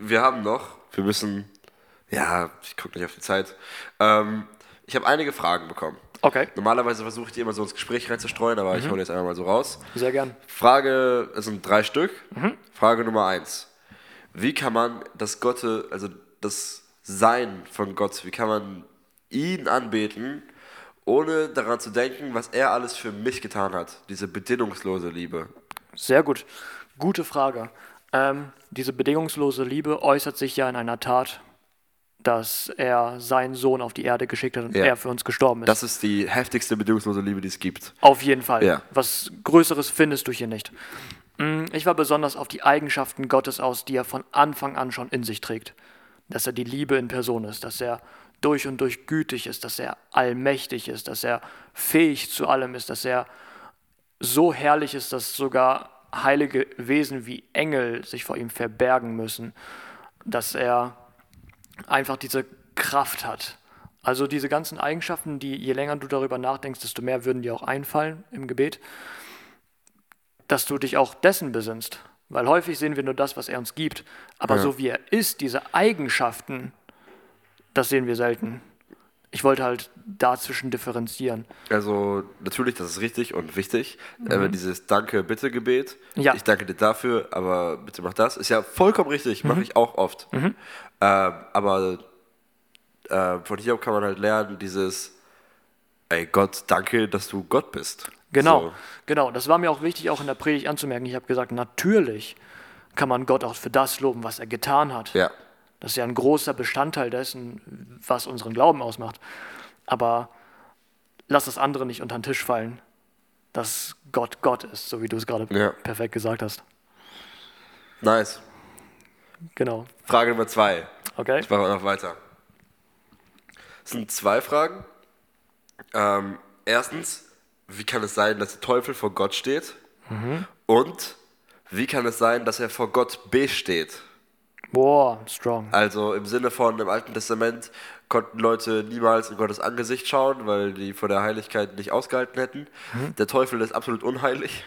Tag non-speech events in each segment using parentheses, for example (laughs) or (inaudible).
wir haben noch, wir müssen, ja, ich gucke nicht auf die Zeit. Ähm, ich habe einige Fragen bekommen. Okay, Normalerweise versuche ich die immer so ins Gespräch reinzustreuen, aber ich hole jetzt einmal mal so raus. sehr gern. Frage, es sind drei Stück. Frage Nummer eins. Wie kann man das Gotte, also das Sein von Gott, wie kann man ihn anbeten, ohne daran zu denken, was er alles für mich getan hat? Diese bedingungslose Liebe. Sehr gut. Gute Frage. Ähm, diese bedingungslose Liebe äußert sich ja in einer Tat, dass er seinen Sohn auf die Erde geschickt hat und Ja. er für uns gestorben ist. Das ist die heftigste bedingungslose Liebe, die es gibt. Auf jeden Fall. Ja. Was Größeres findest du hier nicht. Mm, Ich war besonders auf die Eigenschaften Gottes aus, die er von Anfang an schon in sich trägt. Dass er die Liebe in Person ist, dass er durch und durch gütig ist, dass er allmächtig ist, dass er fähig zu allem ist, dass er so herrlich ist, dass sogar heilige Wesen wie Engel sich vor ihm verbergen müssen, dass er einfach diese Kraft hat. Also diese ganzen Eigenschaften, die je länger du darüber nachdenkst, desto mehr würden dir auch einfallen im Gebet, dass du dich auch dessen besinnst. Weil häufig sehen wir nur das, was er uns gibt. Aber Ja. so wie er ist, diese Eigenschaften, das sehen wir selten. Ich wollte halt dazwischen differenzieren. Also natürlich, das ist richtig und wichtig. Aber dieses Danke-Bitte-Gebet, Ja. ich danke dir dafür, aber bitte mach das, ist ja vollkommen richtig, mache ich auch oft. Ähm, aber äh, von hier kann man halt lernen, dieses, ey Gott, danke, dass du Gott bist. Genau, So. genau. Das war mir auch wichtig, auch in der Predigt anzumerken. Ich habe gesagt, natürlich kann man Gott auch für das loben, was er getan hat. Ja, Das ist ja ein großer Bestandteil dessen, was unseren Glauben ausmacht. Aber lass das andere nicht unter den Tisch fallen, dass Gott Gott ist, so wie du es gerade Ja. perfekt gesagt hast. nice. Genau. Frage Nummer zwei. Okay? Ich mache noch weiter. Es sind zwei Fragen. Ähm, erstens, wie kann es sein, dass der Teufel vor Gott steht? Und wie kann es sein, dass er vor Gott besteht? Boah, strong. Also im Sinne von im Alten Testament konnten Leute niemals in Gottes Angesicht schauen, weil die vor der Heiligkeit nicht ausgehalten hätten. Der Teufel ist absolut unheilig.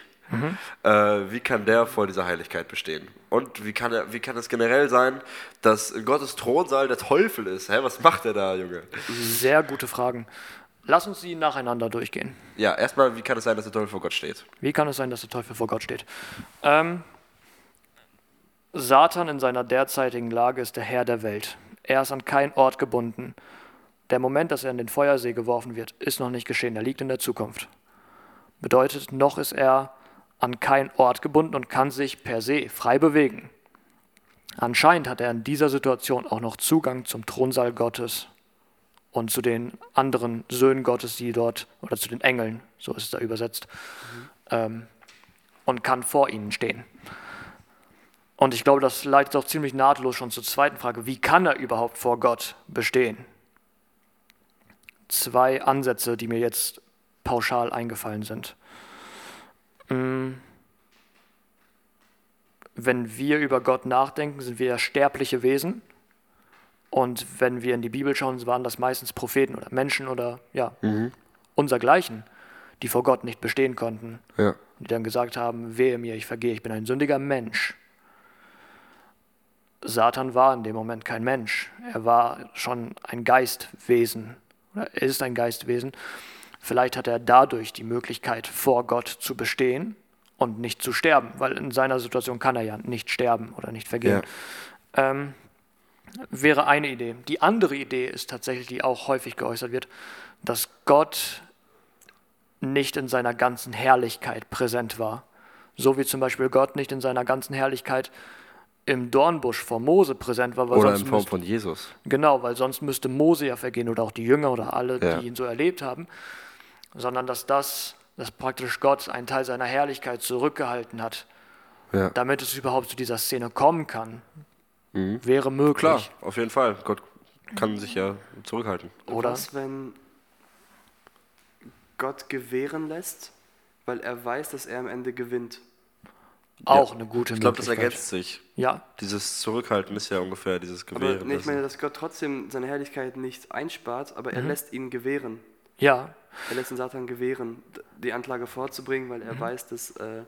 Äh, wie kann der vor dieser Heiligkeit bestehen? Und wie kann, er, wie kann es generell sein, dass in Gottes Thronsaal der Teufel ist? Hä, was macht er da, Junge? Sehr gute Fragen. Lass uns die nacheinander durchgehen. Ja, erstmal, wie kann es sein, dass der Teufel vor Gott steht? Wie kann es sein, dass der Teufel vor Gott steht? Ähm, Satan in seiner derzeitigen Lage ist der Herr der Welt. Er ist an keinen Ort gebunden. Der Moment, dass er in den Feuersee geworfen wird, ist noch nicht geschehen. Er liegt in der Zukunft. Bedeutet, noch ist er an keinen Ort gebunden und kann sich per se frei bewegen. Anscheinend hat er in dieser Situation auch noch Zugang zum Thronsaal Gottes und zu den anderen Söhnen Gottes, die dort, oder zu den Engeln, so ist es da übersetzt, ähm, und kann vor ihnen stehen. Und ich glaube, das leitet auch ziemlich nahtlos schon zur zweiten Frage. Wie kann er überhaupt vor Gott bestehen? Zwei Ansätze, die mir jetzt pauschal eingefallen sind. Mm. Wenn wir über Gott nachdenken, sind wir ja sterbliche Wesen. Und wenn wir in die Bibel schauen, waren das meistens Propheten oder Menschen oder ja, unsergleichen, die vor Gott nicht bestehen konnten. Ja. Und die dann gesagt haben, wehe mir, ich vergehe, ich bin ein sündiger Mensch. Satan war in dem Moment kein Mensch. Er war schon ein Geistwesen. Oder er ist ein Geistwesen. Vielleicht hat er dadurch die Möglichkeit, vor Gott zu bestehen und nicht zu sterben, weil in seiner Situation kann er ja nicht sterben oder nicht vergehen. Ähm, wäre eine Idee. Die andere Idee ist tatsächlich, die auch häufig geäußert wird, dass Gott nicht in seiner ganzen Herrlichkeit präsent war. So wie zum Beispiel Gott nicht in seiner ganzen Herrlichkeit im Dornbusch vor Mose präsent war. Weil Oder sonst in Form müsste- von Jesus. Genau, weil sonst müsste Mose ja vergehen oder auch die Jünger oder alle, Ja. die ihn so erlebt haben, sondern dass das, dass praktisch Gott einen Teil seiner Herrlichkeit zurückgehalten hat, Ja. damit es überhaupt zu dieser Szene kommen kann, wäre möglich. Klar, auf jeden Fall. Gott kann sich ja zurückhalten. Oder? Was, wenn Gott gewähren lässt, weil er weiß, dass er am Ende gewinnt? Auch eine gute Ich glaube, das ergänzt sich. Ja, Dieses Zurückhalten ist ja ungefähr dieses Aber Gewähren. nee, ich meine, dass Gott trotzdem seine Herrlichkeit nicht einspart, aber er lässt ihn gewähren. ja, Er lässt den Satan gewähren, die Anklage vorzubringen, weil er weiß, dass äh,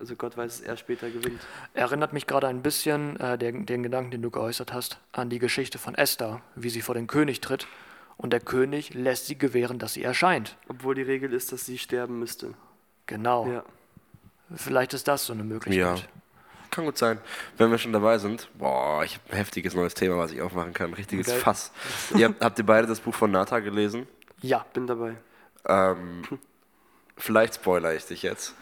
Also Gott weiß es erst später gewinnt. Erinnert mich gerade ein bisschen, äh, den, den Gedanken, den du geäußert hast, an die Geschichte von Esther, wie sie vor den König tritt und der König lässt sie gewähren, dass sie erscheint. Obwohl die Regel ist, dass sie sterben müsste. Genau. Ja. Vielleicht ist das so eine Möglichkeit. Ja. Kann gut sein. Wenn wir schon dabei sind, boah, ich habe ein heftiges neues Thema, was ich aufmachen kann. Richtiges Geil. Fass. (laughs) ihr habt, ihr beide das Buch von Nata gelesen? Ja. Bin dabei. Ähm, vielleicht spoiler ich dich jetzt.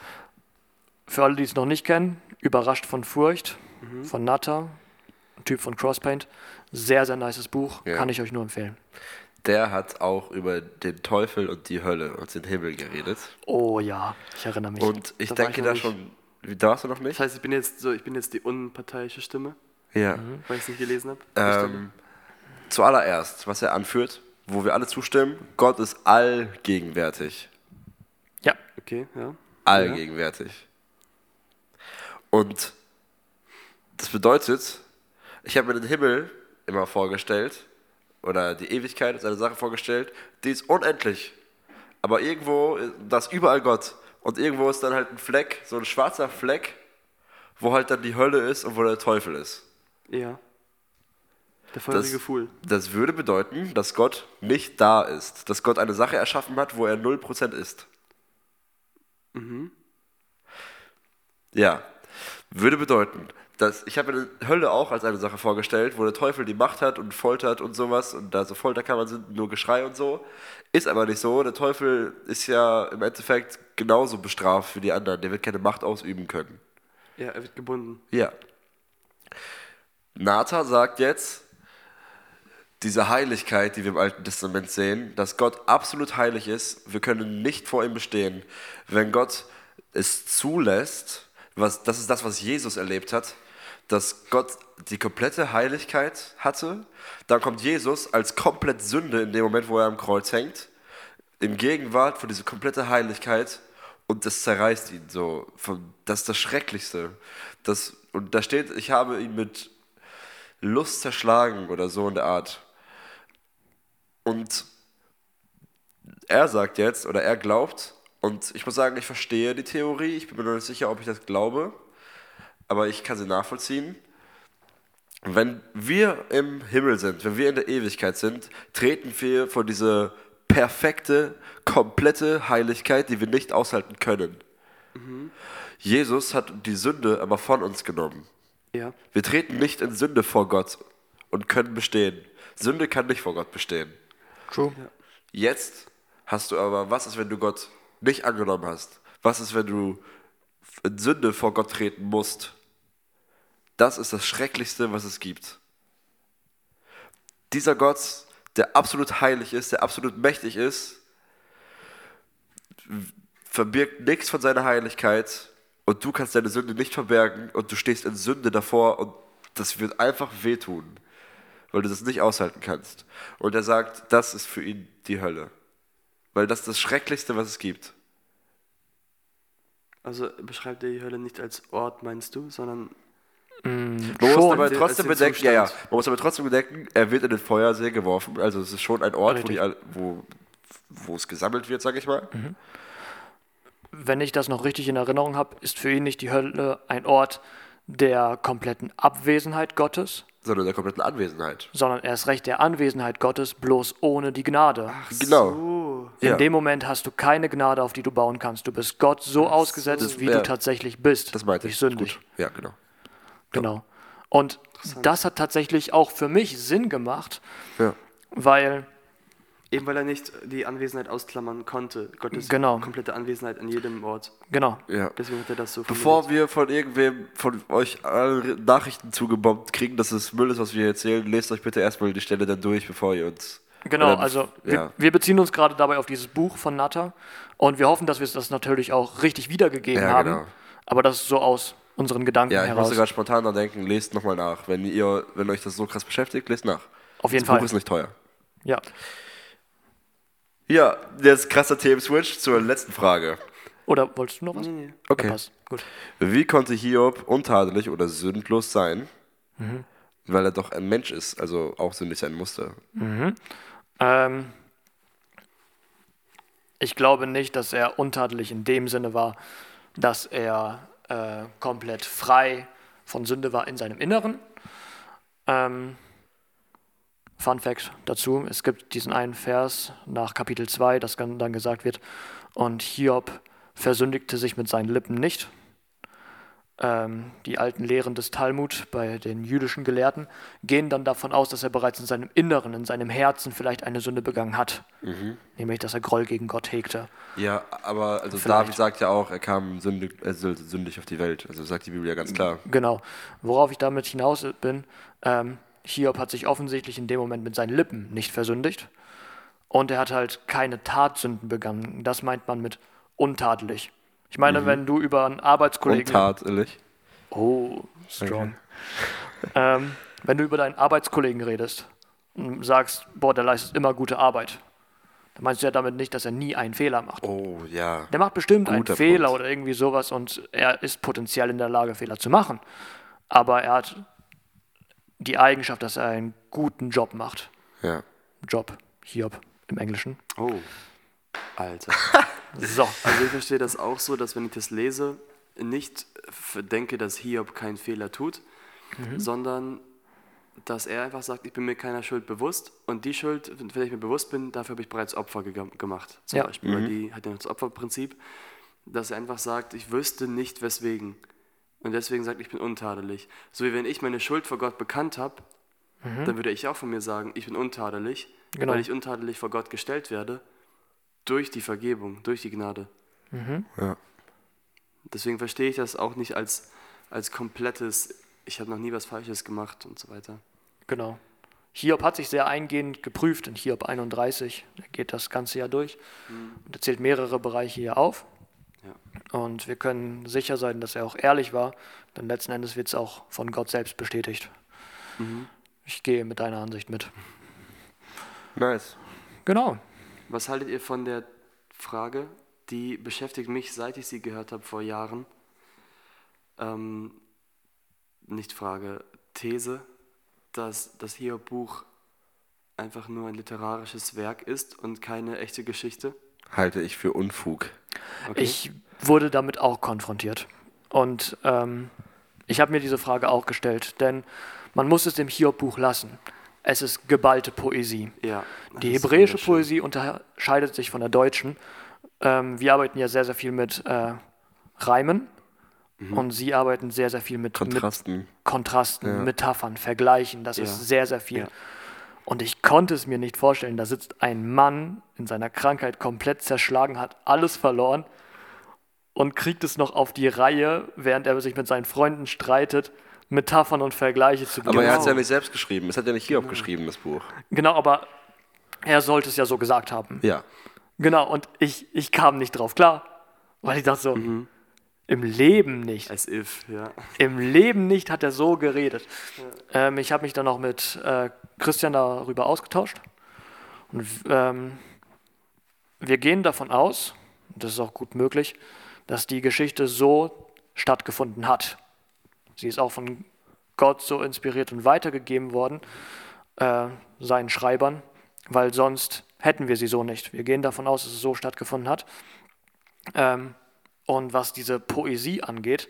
Für alle, die es noch nicht kennen, Überrascht von Furcht Mhm. von Natta, ein Typ von Crosspaint. Sehr, sehr nices Buch, Ja. kann ich euch nur empfehlen. Der hat auch über den Teufel und die Hölle und den Himmel geredet. Oh ja, ich erinnere mich. Und ich Da denke ich da schon. Wie, da warst du noch nicht? Das heißt, ich bin jetzt so, ich bin jetzt die unparteiische Stimme, Ja. weil ich es nicht gelesen habe. Ähm, zuallererst, was er anführt, wo wir alle zustimmen, Gott ist allgegenwärtig. ja, Okay, ja. Allgegenwärtig. Und das bedeutet, ich habe mir den Himmel immer vorgestellt, oder die Ewigkeit als eine Sache vorgestellt, die ist unendlich. Aber irgendwo, da ist überall Gott. Und irgendwo ist dann halt ein Fleck, so ein schwarzer Fleck, wo halt dann die Hölle ist und wo der Teufel ist. Ja. Der feurige Fuhl. das würde bedeuten, dass Gott nicht da ist. Dass Gott eine Sache erschaffen hat, wo er 0% ist. Ja. Würde bedeuten, dass ich habe mir die Hölle auch als eine Sache vorgestellt, wo der Teufel die Macht hat und foltert und sowas und da so Folterkammern sind, nur Geschrei und so. Ist aber nicht so. Der Teufel ist ja im Endeffekt genauso bestraft wie die anderen. Der wird keine Macht ausüben können. Ja, er wird gebunden. Ja. Nata sagt jetzt, diese Heiligkeit, die wir im Alten Testament sehen, dass Gott absolut heilig ist, wir können nicht vor ihm bestehen. Wenn Gott es zulässt, was, das ist das, was Jesus erlebt hat, dass Gott die komplette Heiligkeit hatte, dann kommt Jesus als komplett Sünde in dem Moment, wo er am Kreuz hängt, in Gegenwart von dieser komplette Heiligkeit und das zerreißt ihn so. Das ist das Schrecklichste. Das, und da steht, ich habe ihn mit Lust zerschlagen oder so in der Art. Und er sagt jetzt, oder er glaubt, und ich muss sagen, ich verstehe die Theorie, ich bin mir noch nicht sicher, ob ich das glaube, aber ich kann sie nachvollziehen. Wenn wir im Himmel sind, wenn wir in der Ewigkeit sind, treten wir vor diese perfekte, komplette Heiligkeit, die wir nicht aushalten können. Jesus hat die Sünde aber von uns genommen. Ja. Wir treten nicht in Sünde vor Gott und können bestehen. Sünde kann nicht vor Gott bestehen. true. Jetzt hast du aber, was ist, wenn du Gott nicht angenommen hast? Was ist, wenn du in Sünde vor Gott treten musst? Das ist das Schrecklichste, was es gibt. Dieser Gott, der absolut heilig ist, der absolut mächtig ist, verbirgt nichts von seiner Heiligkeit und du kannst deine Sünde nicht verbergen und du stehst in Sünde davor und das wird einfach wehtun, weil du das nicht aushalten kannst. Und er sagt, das ist für ihn die Hölle, weil das ist das Schrecklichste, was es gibt. Also beschreibt er die Hölle nicht als Ort, meinst du, sondern Man muss aber trotzdem bedenken, ja, ja, man muss aber trotzdem bedenken, er wird in den Feuersee geworfen, also es ist schon ein Ort, wo, die, wo, wo es gesammelt wird, sag ich mal. Wenn ich das noch richtig in Erinnerung habe, ist für ihn nicht die Hölle ein Ort der kompletten Abwesenheit Gottes, sondern der kompletten Anwesenheit. sondern erst recht der Anwesenheit Gottes, bloß ohne die Gnade. Genau. Oh, In Ja. dem Moment hast du keine Gnade, auf die du bauen kannst. Du bist Gott so ausgesetzt, Das wie wär- du tatsächlich bist. Das meinte Nicht ich. sündig. Gut. Ja, genau. Genau. Und das hat tatsächlich auch für mich Sinn gemacht, Ja. weil eben weil er nicht die Anwesenheit ausklammern konnte. Gottes Genau. komplette Anwesenheit an jedem Ort. genau, ja. Deswegen hat er das so Bevor wir von irgendwem von euch alle Nachrichten zugebombt kriegen, dass es Müll ist, was wir hier erzählen, lest euch bitte erstmal die Stelle dann durch, bevor ihr uns. Genau, Oder- also wir, ja. wir beziehen uns gerade dabei auf dieses Buch von Natter und wir hoffen, dass wir das natürlich auch richtig wiedergegeben Ja, haben. genau. Aber das ist so aus unseren Gedanken Ja, ich heraus. musste gerade spontan denken, lest nochmal nach. Wenn ihr, wenn euch das so krass beschäftigt, lest nach. Auf jeden das Buch Fall. ist nicht teuer. Ja. Ja, jetzt krasser Themenswitch zur letzten Frage. Oder wolltest du noch was? Nee. Okay. Ja. Gut. Wie konnte Hiob untadelig oder sündlos sein, Mhm. weil er doch ein Mensch ist, also auch sündig sein musste? Ähm, ich glaube nicht, dass er untadelig in dem Sinne war, dass er äh, komplett frei von Sünde war in seinem Inneren. Ähm, Fun Fact dazu, es gibt diesen einen Vers nach Kapitel 2, das dann gesagt wird, und Hiob versündigte sich mit seinen Lippen nicht. Ähm, die alten Lehren des Talmud bei den jüdischen Gelehrten gehen dann davon aus, dass er bereits in seinem Inneren, in seinem Herzen vielleicht eine Sünde begangen hat. Mhm. Nämlich, dass er Groll gegen Gott hegte. Ja, aber also Vielleicht. David sagt ja auch, er kam sündig, äh, sündig auf die Welt. Also sagt die Bibel ja ganz klar. Genau. Worauf ich damit hinaus bin, ähm, Hiob hat sich offensichtlich in dem Moment mit seinen Lippen nicht versündigt. Und er hat halt keine Tatsünden begangen. Das meint man mit untadelig. Ich meine, wenn du über einen Arbeitskollegen. Untadelig. Oh, strong. ähm, wenn du über deinen Arbeitskollegen redest und sagst, boah, der leistet immer gute Arbeit, dann meinst du ja damit nicht, dass er nie einen Fehler macht. Oh, ja. Der macht bestimmt einen Guter Fehler Punkt. oder irgendwie sowas und er ist potenziell in der Lage, Fehler zu machen. Aber er hat die Eigenschaft, dass er einen guten Job macht. Ja. Job, Hiob im Englischen. Oh, Alter. (laughs) So, Also ich verstehe das auch so, dass wenn ich das lese, nicht denke, dass Hiob keinen Fehler tut, sondern dass er einfach sagt, ich bin mir keiner Schuld bewusst und die Schuld, der ich mir bewusst bin, dafür habe ich bereits Opfer gega- gemacht. Zum Ja. Beispiel, weil die hat ja das Opferprinzip, dass er einfach sagt, ich wüsste nicht weswegen. Und deswegen sagt, ich bin untadelig. So wie wenn ich meine Schuld vor Gott bekannt habe, dann würde ich auch von mir sagen, ich bin untadelig, Genau. weil ich untadelig vor Gott gestellt werde durch die Vergebung, durch die Gnade. ja. Deswegen verstehe ich das auch nicht als, als komplettes, ich habe noch nie was Falsches gemacht und so weiter. genau. Hiob hat sich sehr eingehend geprüft in Hiob 31. Er geht das ganze Jahr durch und er zählt mehrere Bereiche hier auf. Ja. Und wir können sicher sein, dass er auch ehrlich war, denn letzten Endes wird es auch von Gott selbst bestätigt. Ich gehe mit deiner Ansicht mit. Nice. Genau. Was haltet ihr von der Frage, die beschäftigt mich, seit ich sie gehört habe vor Jahren? Ähm, nicht Frage, These, dass das Hiob-Buch einfach nur ein literarisches Werk ist und keine echte Geschichte? Halte ich für Unfug. Okay. Ich wurde damit auch konfrontiert. Und ähm, ich habe mir diese Frage auch gestellt, denn man muss es dem Hiob-Buch lassen. Es ist geballte Poesie. ja, Die hebräische. Poesie unterscheidet sich von der deutschen. Ähm, wir arbeiten ja sehr, sehr viel mit äh, Reimen und sie arbeiten sehr, sehr viel mit Kontrasten. Mit Kontrasten, Ja. Metaphern, Vergleichen. Das Ja. ist sehr, sehr viel. Und ich konnte es mir nicht vorstellen, da sitzt ein Mann in seiner Krankheit komplett zerschlagen, hat alles verloren und kriegt es noch auf die Reihe, während er sich mit seinen Freunden streitet, Metaphern und Vergleiche zu Aber er hat es ja Genau. nicht selbst geschrieben. Es hat ja nicht Hiob geschrieben, das Buch. Genau, aber er sollte es ja so gesagt haben. Ja. Genau, und ich, ich kam nicht drauf klar, weil ich dachte so, im Leben nicht. As if, ja. Im Leben nicht hat er so geredet. Ähm, ich habe mich dann auch mit äh, Christian darüber ausgetauscht. Und ähm, wir gehen davon aus, und das ist auch gut möglich, dass die Geschichte so stattgefunden hat. Sie ist auch von Gott so inspiriert und weitergegeben worden, äh, seinen Schreibern, weil sonst hätten wir sie so nicht. Wir gehen davon aus, dass es so stattgefunden hat. Ähm, und was diese Poesie angeht,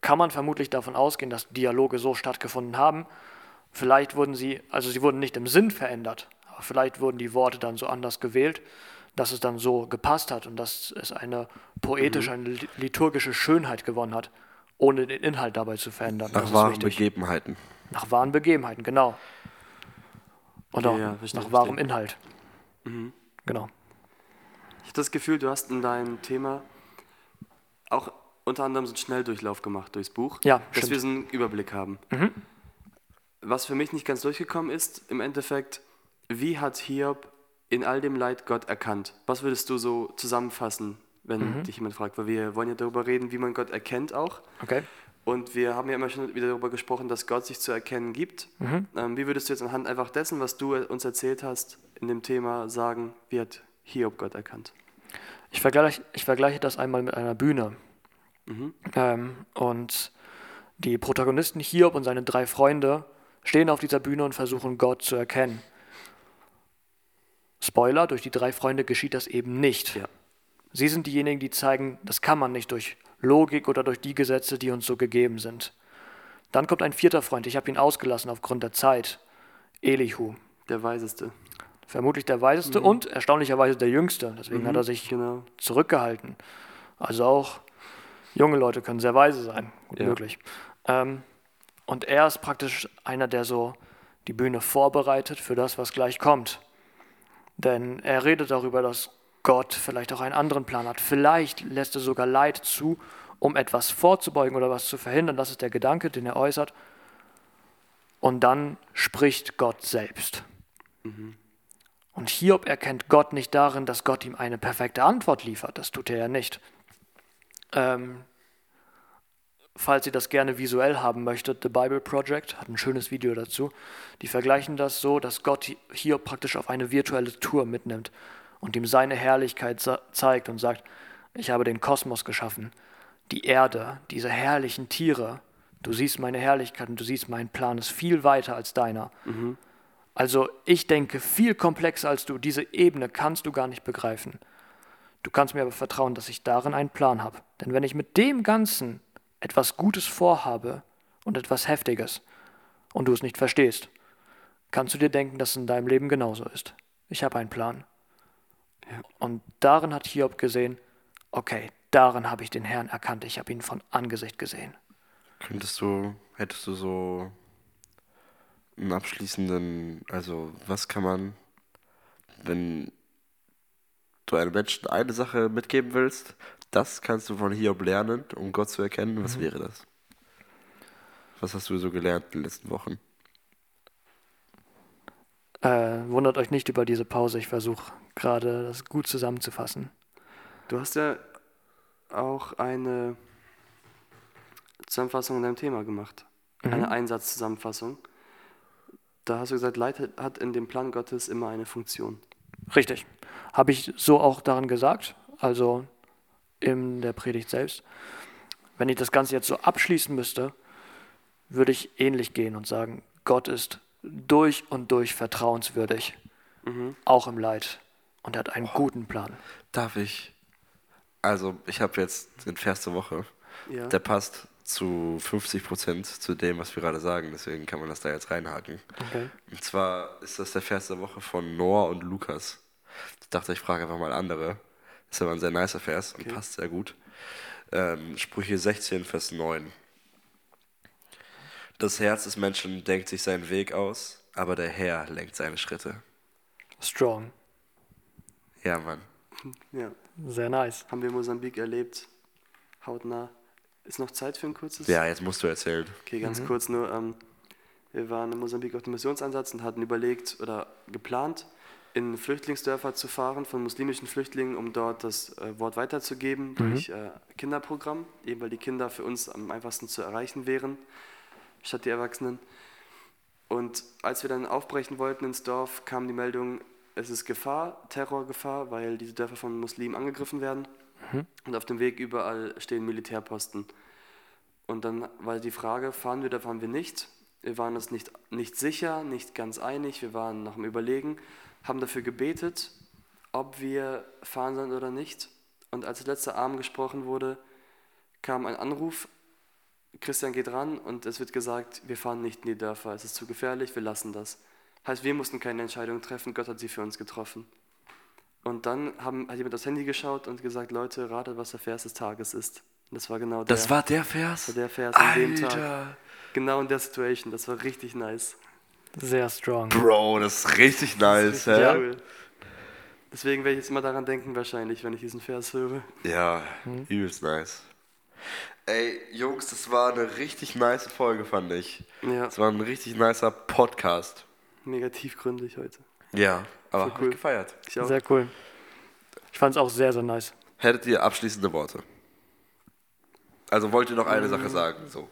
kann man vermutlich davon ausgehen, dass Dialoge so stattgefunden haben. Vielleicht wurden sie, also sie wurden nicht im Sinn verändert, aber vielleicht wurden die Worte dann so anders gewählt, dass es dann so gepasst hat und dass es eine poetische, eine li- liturgische Schönheit gewonnen hat, ohne den Inhalt dabei zu verändern. Nach wahren wichtig. Begebenheiten. Nach wahren Begebenheiten, genau. Oder Ja, ja, verstehe, nach wahrem verstehe. Inhalt. Genau. Ich habe das Gefühl, du hast in deinem Thema auch unter anderem so einen Schnelldurchlauf gemacht durchs Buch, Ja, dass stimmt. wir so einen Überblick haben. Was für mich nicht ganz durchgekommen ist, im Endeffekt, wie hat Hiob in all dem Leid Gott erkannt? Was würdest du so zusammenfassen, wenn dich jemand fragt? Weil wir wollen ja darüber reden, wie man Gott erkennt auch. Okay. Und wir haben ja immer schon wieder darüber gesprochen, dass Gott sich zu erkennen gibt. Ähm, wie würdest du jetzt anhand einfach dessen, was du uns erzählt hast, in dem Thema sagen, wie hat Hiob Gott erkannt? Ich vergleiche, ich vergleiche das einmal mit einer Bühne. Ähm, und die Protagonisten Hiob und seine drei Freunde stehen auf dieser Bühne und versuchen Gott zu erkennen. Spoiler, durch die drei Freunde geschieht das eben nicht. Ja. Sie sind diejenigen, die zeigen, das kann man nicht durch Logik oder durch die Gesetze, die uns so gegeben sind. Dann kommt ein vierter Freund, ich habe ihn ausgelassen aufgrund der Zeit, Elihu. Der Weiseste. Vermutlich der Weiseste und erstaunlicherweise der Jüngste. Deswegen hat er sich Genau. zurückgehalten. Also auch junge Leute können sehr weise sein, gut Ja. möglich. Ähm, und er ist praktisch einer, der so die Bühne vorbereitet für das, was gleich kommt. Denn er redet darüber, dass Gott vielleicht auch einen anderen Plan hat. Vielleicht lässt er sogar Leid zu, um etwas vorzubeugen oder was zu verhindern. Das ist der Gedanke, den er äußert. Und dann spricht Gott selbst. Und Hiob erkennt Gott nicht darin, dass Gott ihm eine perfekte Antwort liefert. Das tut er ja nicht. Ähm, falls ihr das gerne visuell haben möchtet, The Bible Project hat ein schönes Video dazu. Die vergleichen das so, dass Gott Hiob praktisch auf eine virtuelle Tour mitnimmt und ihm seine Herrlichkeit zeigt und sagt, ich habe den Kosmos geschaffen, die Erde, diese herrlichen Tiere. Du siehst meine Herrlichkeit und du siehst, mein Plan ist viel weiter als deiner. Also ich denke viel komplexer als du. Diese Ebene kannst du gar nicht begreifen. Du kannst mir aber vertrauen, dass ich darin einen Plan habe. Denn wenn ich mit dem Ganzen etwas Gutes vorhabe und etwas Heftiges und du es nicht verstehst, kannst du dir denken, dass es in deinem Leben genauso ist. Ich habe einen Plan. Und darin hat Hiob gesehen, okay, darin habe ich den Herrn erkannt. Ich habe ihn von Angesicht gesehen. Könntest du, hättest du so einen abschließenden, also was kann man, wenn du einem Menschen eine Sache mitgeben willst, das kannst du von Hiob lernen, um Gott zu erkennen, was wäre das? Was hast du so gelernt in den letzten Wochen? Äh, wundert euch nicht über diese Pause. Ich versuche gerade das gut zusammenzufassen. Du hast ja auch eine Zusammenfassung in deinem Thema gemacht. Eine Einsatzzusammenfassung. Da hast du gesagt, Leid hat in dem Plan Gottes immer eine Funktion. Richtig. Habe ich so auch daran gesagt, also in der Predigt selbst. Wenn ich das Ganze jetzt so abschließen müsste, würde ich ähnlich gehen und sagen, Gott ist durch und durch vertrauenswürdig, auch im Leid. Und er hat einen guten Plan. Darf ich? Also, ich habe jetzt den Vers der Woche. Ja. Der passt zu 50 Prozent zu dem, was wir gerade sagen. Deswegen kann man das da jetzt reinhaken. Okay. Und zwar ist das der Vers der Woche von Noah und Lukas. Ich dachte, ich frage einfach mal andere. Das ist aber ein sehr nicer Vers und passt sehr gut. Ähm, Sprüche 16, Vers 9. Das Herz des Menschen denkt sich seinen Weg aus, aber der Herr lenkt seine Schritte. Strong. Ja, Mann. Ja. Sehr nice. Haben wir in Mosambik erlebt. Hautnah. Ist noch Zeit für ein kurzes? Ja, jetzt musst du erzählen. Okay, ganz kurz nur. Ähm, wir waren in Mosambik auf dem Missionseinsatz und hatten überlegt oder geplant, in Flüchtlingsdörfer zu fahren von muslimischen Flüchtlingen, um dort das äh, Wort weiterzugeben durch äh, Kinderprogramm, eben weil die Kinder für uns am einfachsten zu erreichen wären, statt die Erwachsenen. Und als wir dann aufbrechen wollten ins Dorf, kam die Meldung, es ist Gefahr, Terrorgefahr, weil diese Dörfer von Muslimen angegriffen werden. Und auf dem Weg überall stehen Militärposten. Und dann war die Frage, fahren wir oder fahren wir nicht? Wir waren uns nicht, nicht sicher, nicht ganz einig, wir waren noch im Überlegen, haben dafür gebetet, ob wir fahren sollen oder nicht. Und als der letzte Abend gesprochen wurde, kam ein Anruf, Christian geht ran und es wird gesagt, wir fahren nicht in die Dörfer, es ist zu gefährlich, wir lassen das. Heißt, wir mussten keine Entscheidung treffen, Gott hat sie für uns getroffen. Und dann haben, hat jemand aufs Handy geschaut und gesagt, Leute, ratet, was der Vers des Tages ist. Und das war genau der, Das war der Vers? der Vers an dem Tag. Genau in der Situation. Das war richtig nice. Sehr strong. Bro, das ist richtig nice, Richtig hä? cool. Deswegen werde ich jetzt immer daran denken, wahrscheinlich, wenn ich diesen Vers höre. Ja, übelst nice. Ey, Jungs, das war eine richtig nice Folge, fand ich. Ja, Das war ein richtig nicer Podcast. mega tiefgründig heute. Ja, aber hab cool. ich gefeiert. Ich auch. Sehr cool. Ich fand es auch sehr, sehr nice. Hättet ihr abschließende Worte? Also wollt ihr noch eine Sache sagen? So.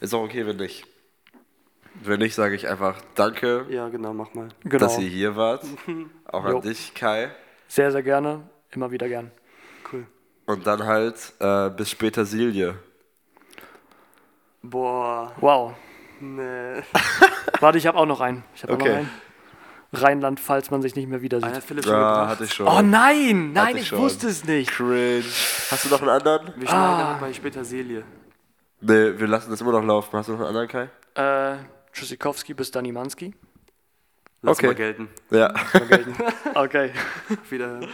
Ist auch okay, wenn nicht. Wenn nicht, sage ich einfach Danke, Ja, genau, mach mal. Genau. dass ihr hier wart. (laughs) Auch an Jo. dich, Kai. Sehr, sehr gerne. Immer wieder gern. Und dann halt äh, bis später, Silje. Boah, Wow. nee. (laughs) Warte, ich habe auch noch einen. Ich habe auch Okay. noch einen. Rheinland, falls man sich nicht mehr wieder Einer sieht. Philipp schon Ja, gebracht. hatte ich schon. Oh nein, nein, ich ich, wusste es nicht. Cringe. Hast du noch einen anderen? Wir schneiden Ah. ah. bei Petersilie. Nee, wir lassen das immer noch laufen. Hast du noch einen anderen, Kai? Äh, Tschüssikowski bis Danimanski. Lass Okay. mal gelten. Ja. (laughs) (laughs) Okay. Auf Wiederhören.